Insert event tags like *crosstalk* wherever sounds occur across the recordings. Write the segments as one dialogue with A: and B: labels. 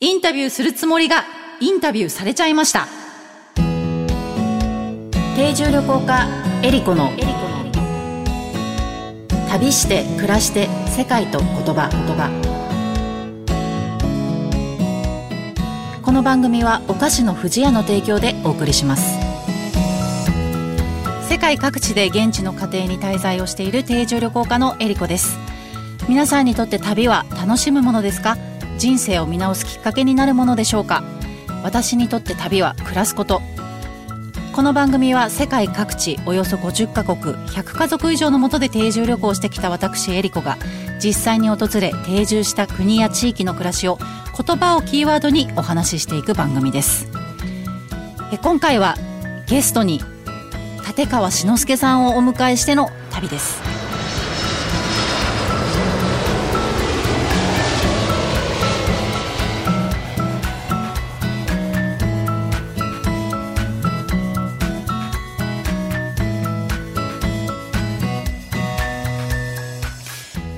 A: インタビューするつもりがインタビューされちゃいました。定住旅行家エリコの旅して暮らして世界と言葉。言葉この番組はお菓子の不二家の提供でお送りします。世界各地で現地の家庭に滞在をしている定住旅行家のエリコです。皆さんにとって旅は楽しむものですか？人生を見直すきっかけになるものでしょうか？私にとって旅は暮らすこと。この番組は世界各地およそ50カ国100家族以上のもとで定住旅行してきた私エリコが実際に訪れ定住した国や地域の暮らしを言葉をキーワードにお話ししていく番組です。え今回はゲストに立川志の輔さんをお迎えしての旅です。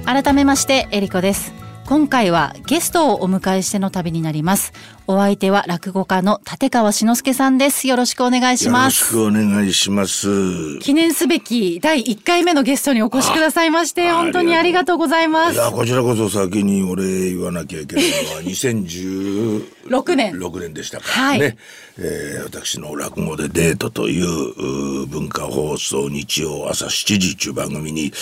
A: 改めましてエリコです。今回はゲストをお迎えしての旅になります。お相手は落語家の立川志の輔さんです。よろしくお願いします。
B: よろしくお願いします。
A: 記念すべき第1回目のゲストにお越しくださいまして本当にありがとうございます。
B: いやこちらこそ先にお礼言わなきゃいけないのは2016
A: 年。
B: 6年。でしたか
A: はい。
B: ね、えー私の落語でデートというう文化放送日曜朝7時という番組に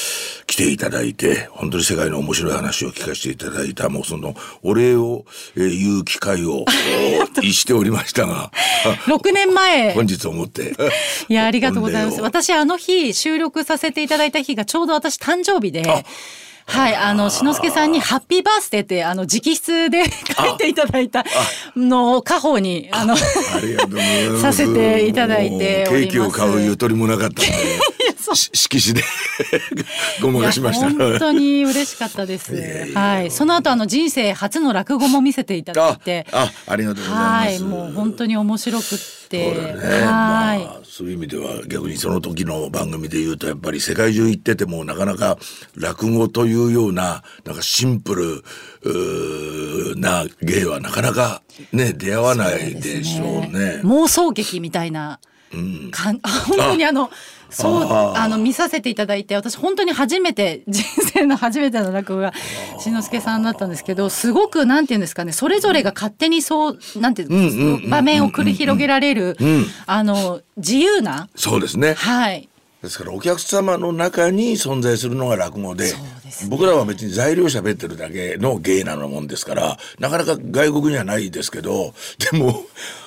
B: 来ていただいて本当に世界の面白い話を聞かせていただいたもうそのお礼を、えー言う機会を *laughs* 逸しておりましたが *laughs*
A: 6年前。*laughs*
B: 本日をもって。
A: いやありがとうございます。私あの日収録させていただいた日がちょうど私誕生日ではい、あの、志の輔さんにハッピーバースデーって、あの、直筆で書いていただいたのを家宝に、あ。の、
B: あ
A: させていただいております。
B: ケーキを買うゆとりもなかったん色紙で *laughs* ごまかしました。
A: いや本当に嬉しかったです。*laughs* はい、その後あの人生初の落語も見せていただいて、
B: ああありがとうございます。
A: はい、もう本当に面白くって、
B: そうだね、
A: はい。
B: まあ、そういう意味では逆にその時の番組で言うとやっぱり世界中行っててもなかなか落語というようななんかシンプルな芸はなかなかね出会わないでしょうね。
A: 妄想劇みたいな。かん *laughs* 本当にあのそう
B: あ
A: あ。の見させていただいて私本当に初めて *laughs* 人生の初めての落語が志の輔さんだったんですけどすごくなんていうんですかねそれぞれが勝手にそうなんていうんですか場面を繰り広げられるあの自由な
B: そうですね。
A: はい。
B: ですからお客様の中に存在するのが落語で
A: ですね。
B: 僕らは別に材料喋ってるだけの芸なのもんですからなかなか外国にはないですけどでも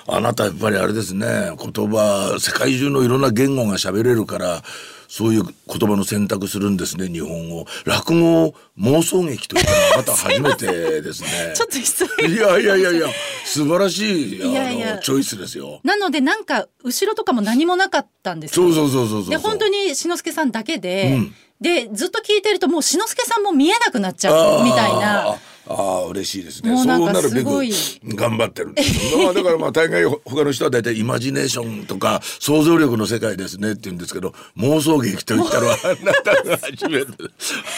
B: あなたやっぱりあれですね言葉世界中のいろんな言語が喋れるからそういう言葉の選択するんですね日本語。落語を妄想劇というのはまた初めてですね。*laughs*
A: ちょっと失礼。
B: いやいやいやいや素晴らしいあの
A: いやいや。
B: チョイスですよ。
A: なのでなんか後ろとかも何もなかったんですよ。
B: そうそうそうそうそう
A: で本当に志の輔さんだけで、
B: うん
A: でずっと聞いてるともう志の輔さんも見えなくなっちゃうみたいな。
B: あーあー嬉しいですね。
A: もうなんか
B: そうなるべく頑張ってるんです。まあだからまあ大概他の人は大体イマジネーションとか想像力の世界ですねって言うんですけど妄想劇と言ったらあなたが初めて。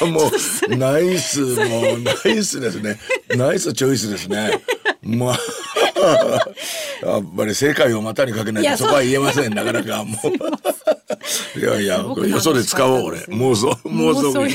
B: もう *laughs* ナイスもうナイスですね。ナイスチョイスですね。まあ *laughs* やっぱり世界を股にかけないとそこは言えませんなかなかもう。*laughs* いやいやよそで使おう俺。妄想妄想。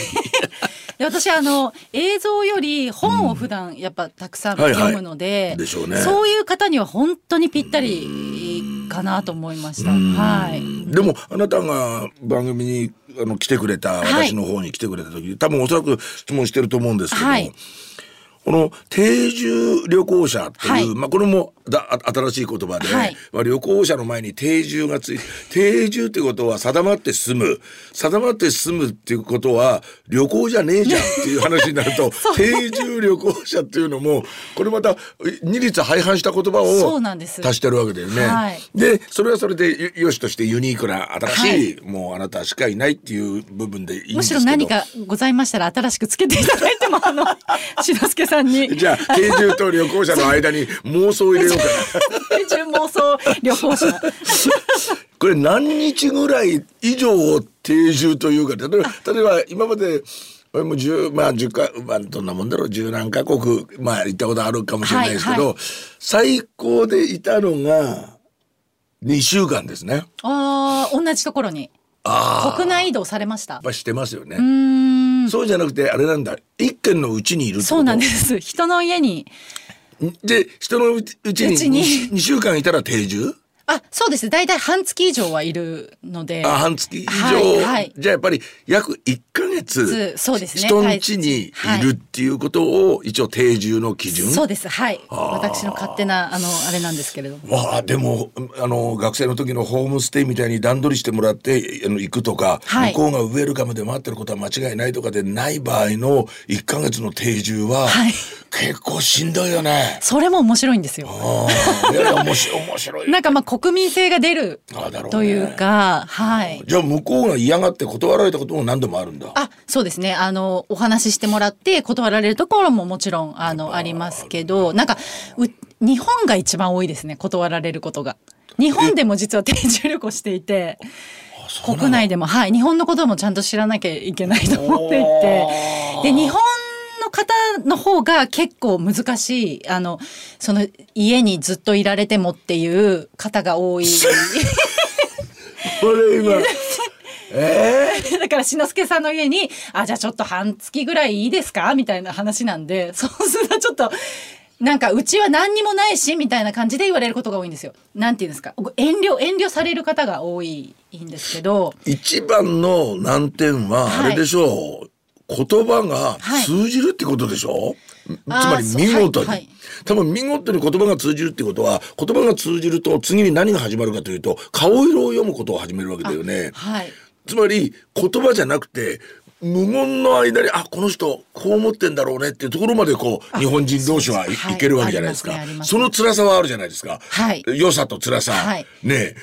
A: 私あの映像より本を普段やっぱたくさん読むので、
B: でしょうね。
A: そういう方には本当にぴったりかなと思いました。はい。
B: でもあなたが番組にあの来てくれた
A: はい。
B: 私の方に来てくれた時、多分おそらく質問してると思うんですけど、
A: はい。
B: この定住旅行者という、
A: はい。
B: まあこれもだあ新しい言葉で、
A: はい。
B: まあ、旅行者の前に定住がついて定住ってことは定まって住む。定まって住むっていうことは旅行じゃねえじゃんっていう話になると *laughs* 定住旅行者っていうのもこれまた二律背反した言葉を足してるわけだよね。
A: はい。
B: でそれはそれでよよしとしてユニークな新しい、
A: は
B: もうあなたしかいないっていう部分でいいんですけど。
A: むしろ何かございましたら新しくつけていただいてもあの *laughs* 志の輔さんに。
B: じゃあ定住と旅行者の間に妄想を入れようかな。
A: 定住妄想旅行者
B: これ何日ぐらい以上を定住というか例えば例えば今までこれも十まあ十かまあどんなもんだろう十何カ国まあ行ったことあるかもしれないですけど、
A: はい
B: 最高でいたのが2週間ですね。
A: ああ、同じところに。
B: ああ。
A: 国内移動されました
B: やっ。ぱしてますよね。そうじゃなくてあれなんだ一軒のうちにいるってこと？
A: そうなんです。人の家に。
B: で人のうち
A: に
B: に 2, 週間いたら定住？
A: あ、そうです。大体半月以上はいるので。
B: あ半月以上、
A: はいはい
B: じゃあやっぱり約1ヶ月
A: つそうですね
B: 人のうちにい
A: はい
B: るっていうことを一応定住の基準、
A: そうです。はい。私の勝手な、あの、あれなんですけれども。
B: わあでもあの学生の時のホームステイみたいに段取りしてもらってあの行くとか、
A: はい
B: 向こうがウェルカムで待ってることは間違いないとかでない場合の1ヶ月の定住は、
A: はい
B: 結構しんどいよね。
A: それも面白いんですよ。
B: いやいや面白い面白い。*laughs*
A: なんかまあ国民性が出るというか、はい。
B: じゃあ向こうが嫌がって断られたことも何度もあるんだ。
A: あ、そうですね。あの、お話ししてもらって断られるところももちろん、あの、ありますけど、なんか、う日本が一番多いですね。断られることが。日本でも実は定住旅行していて、国内でも、はい、日本のこともちゃんと知らなきゃいけないと思っていて、で、日本の方の方が結構難しい、あの、その家にずっといられてもっていう方が多い。
B: これ今 *laughs* え？
A: だから、しのすけさんの家に、あ、じゃあちょっと半月ぐらいいいですか？みたいな話なんで、*laughs* そうするとちょっと、なんか、うちは何にもないし、みたいな感じで言われることが多いんですよ。なんていうんですか？遠慮、遠慮される方が多いんですけど、
B: ー一番の難点は
A: はい
B: あれでしょう、言葉が通じるってことでしょ、つまり見事に、
A: はいはい。
B: 多分見事に言葉が通じるってことは言葉が通じると次に何が始まるかというと顔色を読むことを始めるわけだよね。
A: はい。
B: つまり言葉じゃなくて無言の間にあこの人こう思ってんだろうねっていうところまでこう日本人同士はい,、けるわけじゃないですか。
A: ありますね
B: その辛さはあるじゃないですか、
A: はい。
B: 良さと辛さ、
A: はい。
B: ね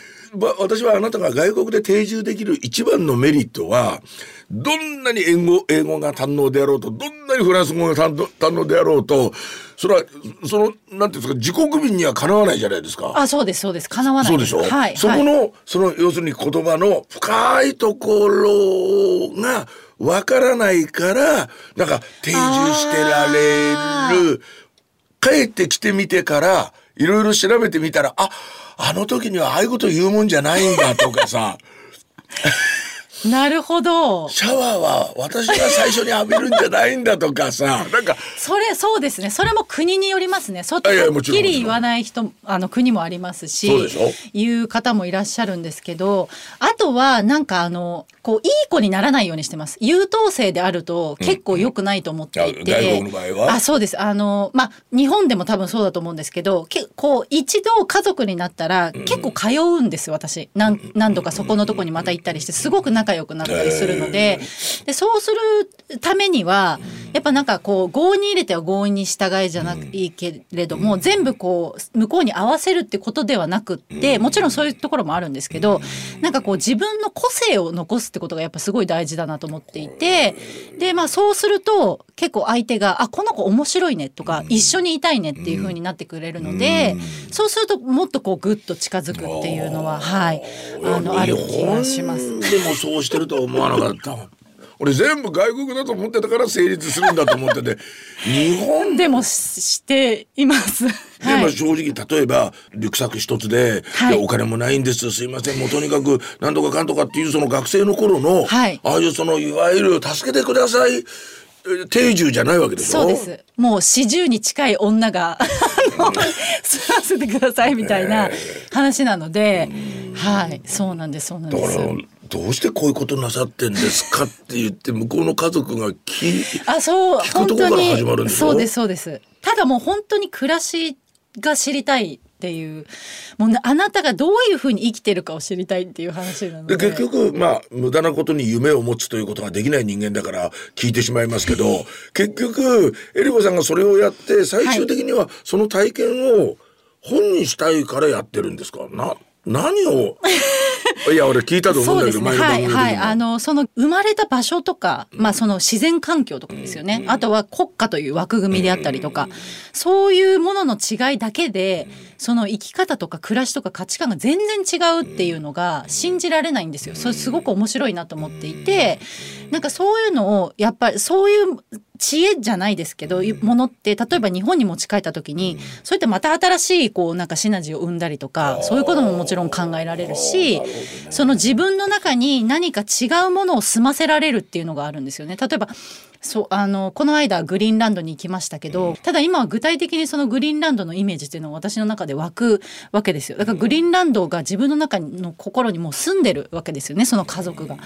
B: 私はあなたが外国で定住できる一番のメリットはどんなに英語英語が堪能であろうとどんなにフランス語が堪能堪能であろうとそれはそのなんていうんですか自国民にはかなわないじゃないですか。
A: あ、そうです、そうです。叶わない
B: そうでしょ、
A: はい。
B: そこ
A: はい
B: のその要するに言葉の深いところがわからないからなんか定住してられる帰ってきてみてからいろいろ調べてみたらああの時にはああいうこと言うもんじゃないんだとかさ *laughs*
A: なるほど。
B: シャワーは私が最初に浴びるんじゃないんだとかさ。*laughs* なんか。
A: それそうですね。それも国によりますね。そう
B: いやいや
A: はっきり言わない人あの国もありますし
B: そうでしょ？
A: いう方もいらっしゃるんですけどあとはなんかあのこういい子にならないようにしてます。優等生であると結構良くないと思っていて、
B: うん。外国の場合は？
A: あそうです。あのまあ日本でも多分そうだと思うんですけどけこう一度家族になったら結構通うんです私。何何度かそこのとこにまた行ったりしてすごく仲良くなったりするのででそうするためにはやっぱなんかこう合意に入れては合意に従いじゃなくいいけれども全部こう向こうに合わせるってことではなくってもちろんそういうところもあるんですけどなんかこう自分の個性を残すってことがやっぱすごい大事だなと思っていてでまあそうすると結構相手が「あこの子面白いね」とか「一緒にいたいね」っていう風になってくれるのでそうするともっとこうグッと近づくっていうのははいあのある気がします。
B: でもそうしてるとは思わなかった。俺全部外国だと思ってたから成立するんだと思ってて。日本。
A: でもししています。
B: でまあ
A: はい。
B: 正直例えばリュックサック一つで,、
A: はい。
B: でお金もないんです。すいません。もうとにかくなんとかかんとかっていうその学生の頃の、
A: はい。
B: ああいうそのいわゆる助けてください。え定住じゃないわけでしょ？
A: そうです。もう四十に近い女が、*laughs* 住ませてくださいみたいな話なので、はい、そうなんです、そうなんです。
B: だからどうしてこういうことなさってんですかって言って向こうの家族が聞い
A: あ、そう、
B: 聞くとこから始まるん
A: に、
B: で
A: そうです、そうです。ただもう本当に暮らしが知りたいっていう、もうなあなたがどういうふうに生きてるかを知りたいっていう話なので。
B: で結局まあ無駄なことに夢を持つということができない人間だから聞いてしまいますけど結局えりこさんがそれをやって最終的にはその体験を本にしたいからやってるんですか？な何を？*laughs* いや俺聞いたと思うんだけど、
A: そうですね。はいはい。あのその生まれた場所とか、まあその自然環境とかですよね。あとは国家という枠組みであったりとか、そういうものの違いだけで、その生き方とか暮らしとか価値観が全然違うっていうのが信じられないんですよ。それすごく面白いなと思っていて、なんかそういうのをやっぱりそういう知恵じゃないですけど、ものって例えば日本に持ち帰った時に、そういったまた新しいこうなんかシナジーを生んだりとかそういうことももちろん考えられるし、その自分の中に何か違うものを済ませられるっていうのがあるんですよね。例えばそうあのこの間グリーンランドに行きましたけど、ただ今は具体的にそのグリーンランドのイメージっていうのは私の中で湧くわけですよ。だからグリーンランドが自分の中の心にもう住んでるわけですよねその家族が。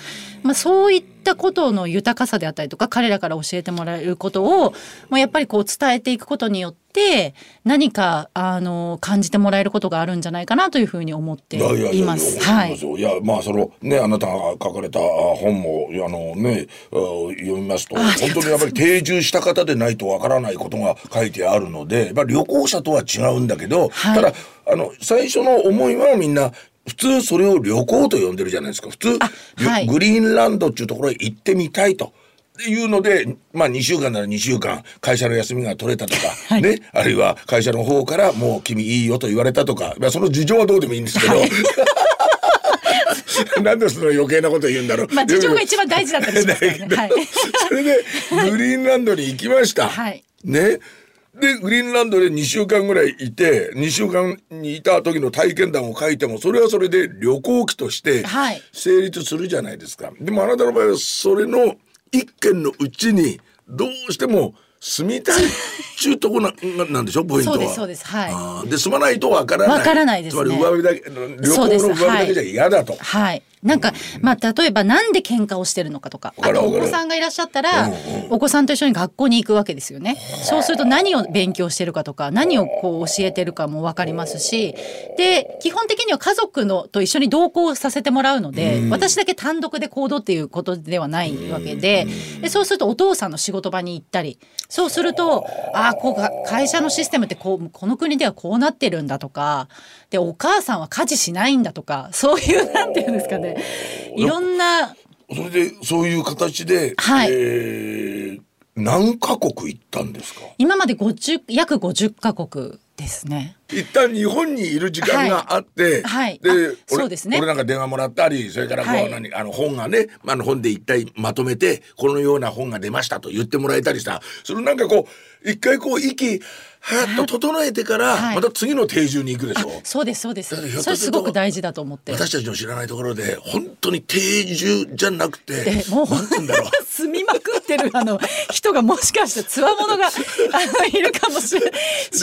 A: まあ、そういったことの豊かさであったりとか彼らから教えてもらえることをもうやっぱりこう伝えていくことによって何かあの感じてもらえることがあるんじゃないかなというふうに思っています。はい。
B: いやまあそのねあなたが書かれた本もあのね読みますと本当にやっぱり定住した方でないとわからないことが書いてあるので、まあ旅行者とは違うんだけど、はい、ただあの最初の思いはみんな普通それを旅行と呼んでるじゃないですか普通、はい、グリーンランドっていうところへ行ってみたいと。っていうので、まあ2週間なら2週間、会社の休みが取れたとか、*laughs* はい、ね、あるいは会社の方からもう君いいよと言われたとか、まあその事情はどうでもいいんですけど、はい *laughs* なんでその余計なこと言うんだろう。
A: まあ事情が一番大事だったりしますからね。*laughs* はい、
B: それでグリーンランドに行きました。はい、ね。でグリーンランドで2週間ぐらいいて2週間にいた時の体験談を書いてもそれはそれで旅行記として成立するじゃないですか。はい、でもあなたの場合はそれの一軒のうちにどうしても住みたいっちゅうとこななんでしょ *laughs* ポイントは。
A: そうですは
B: い。で住まないとわからない。
A: わからないです、
B: ね、つまり上辺だけ旅行の上辺だけじゃ嫌だと。
A: はい、はいなんか、まあ、例えばなんで喧嘩をしてるのかとか、あとお子さんがいらっしゃったら、お子さんと一緒に学校に行くわけですよね。そうすると何を勉強してるかとか、何をこう教えてるかもわかりますし、で、基本的には家族のと一緒に同行させてもらうので、私だけ単独で行動っていうことではないわけで、でそうするとお父さんの仕事場に行ったり、そうすると、ああ、こう会社のシステムってこう、この国ではこうなってるんだとか、で、お母さんは家事しないんだとか、そういう、なんていうんですかね。いろんな。
B: それでそういう形で、はい、えー、何カ国行ったんですか？
A: 今まで50約50カ国ですね。
B: 一旦日本にいる時間があって、はい、でそうですね。俺なんか電話もらったり、それからこう、何あの本がね、あの本で一体まとめてこのような本が出ましたと言ってもらえたりした。そのなんかこう一回こう息はっと整えてからまた次の定住に行くでしょ、はい、
A: そうですそうです。それすごく大事だと思って。
B: 私たちの知らないところで本当に定住じゃなくて
A: もう住 *laughs* みまくってるあの人がもしかしてつわものが *laughs* あのいるかもし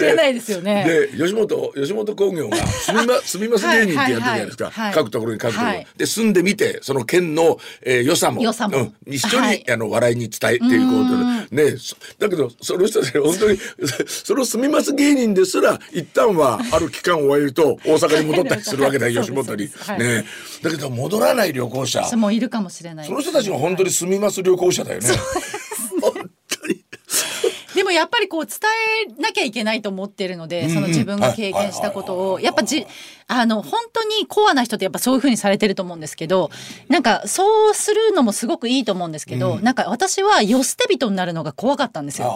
A: れないですよね。
B: で吉本吉本興業が住みま *laughs* 住みます芸人ってやってるじゃないですか、はいはい、各ところに各ところ、はい、で住んでみてその県の、えー、良さも
A: 良さも、う
B: ん、一緒に、あの笑いに伝えていこうとねだけどその人たち本当に *laughs* その住みます芸人ですら一旦はある期間を終えると大阪に戻ったりするわけだ吉本に、はい、ね。だけど戻らない旅行者。
A: もいるかもしれない、
B: その人たちが本当に住みます旅行者だよね。
A: やっぱりこう伝えなきゃいけないと思ってるので、その自分が経験したことを、やっぱじ、あの、本当にコアな人ってやっぱそういうふうにされてると思うんですけど、なんかそうするのもすごくいいと思うんですけど、うん、なんか私は世捨て人になるのが怖かったんですよ。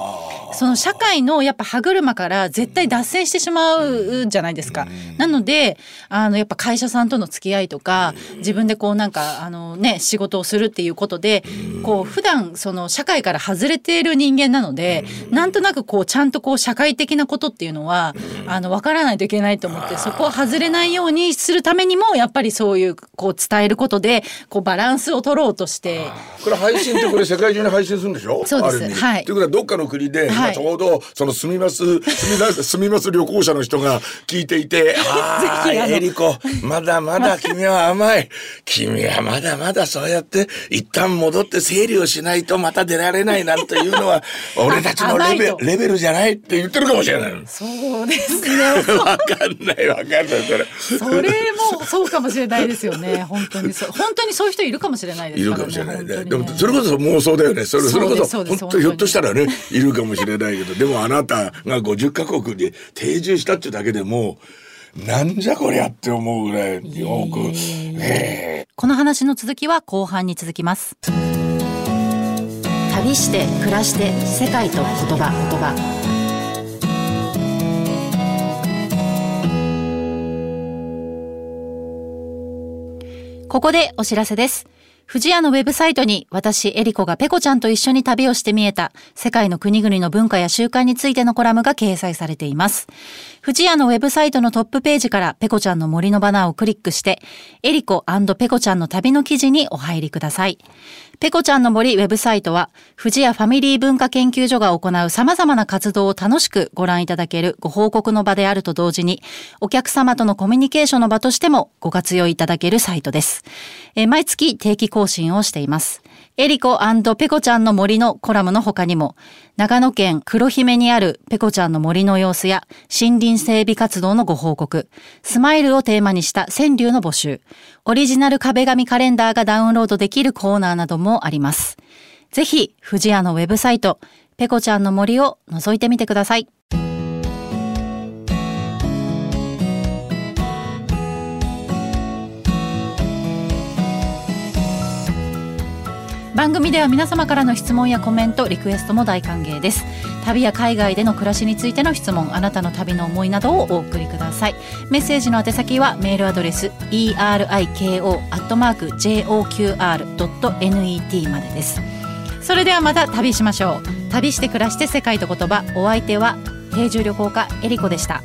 A: その社会のやっぱ歯車から絶対脱線してしまうじゃないですか。うん、なので、あの、やっぱ会社さんとの付き合いとか、自分でこうなんか、あのね、仕事をするっていうことで、こう普段その社会から外れている人間なので、なんとなくこうちゃんとこう社会的なことっていうのは、あの、わからないといけないと思って、そこを外れないようにするためにも、やっぱりそういうこう伝えることで、こうバランスを取ろうとして。
B: これ配信ってこれ世界中に配信するんでしょ？
A: そうです。はい。
B: ということはどっかの国で、はい、ちょうどその住みます、住みます、*laughs* 住みます旅行者の人が聞いていて、*laughs* ああ、エリコ、まだまだ君は甘い。君はまだまだそうやって一旦戻って整理をしないとまた出られないなんていうのは、*laughs* 俺たちのレベル、レベルじゃないって言ってるかもしれない。
A: そうですね。
B: わかんない、わかんない、それ。
A: それもそうかもしれないですよね。*laughs* 本当にそう、本当にそういう人いるかもしれないです
B: からね。いるかもしれないね。でも、それこそ妄想だよね。それ、それこそ、本当ひょっとしたらね、いるかもしれないけど、でもあなたが50カ国に定住したっていうだけでも、なんじゃこりゃって思うぐらいに多く、え
A: この話の続きは後半に続きます旅して暮らして世界と言葉言葉ここでお知らせです。富屋のウェブサイトに私、エリコがペコちゃんと一緒に旅をして見えた世界の国々の文化や習慣についてのコラムが掲載されています。富士屋のウェブサイトのトップページからペコちゃんの森のバナーをクリックして、エリコペコちゃんの旅の記事にお入りください。ペコちゃんの森ウェブサイトは、富士屋ファミリー文化研究所が行う様々な活動を楽しくご覧いただけるご報告の場であると同時に、お客様とのコミュニケーションの場としてもご活用いただけるサイトです。え毎月定期更新をしています。エリコペコちゃんの森のコラムの他にも、長野県黒姫にあるペコちゃんの森の様子や森林整備活動のご報告、スマイルをテーマにした川柳の募集、オリジナル壁紙カレンダーがダウンロードできるコーナーなどもあります。ぜひ、富士屋のウェブサイト、ペコちゃんの森を覗いてみてください。番組では皆様からの質問やコメント、リクエストも大歓迎です。旅や海外での暮らしについての質問、あなたの旅の思いなどをお送りください。メッセージの宛先はメールアドレス eriko.joqr.net までです。それではまた旅しましょう。旅して暮らして世界と言葉、お相手は定住旅行家エリコでした。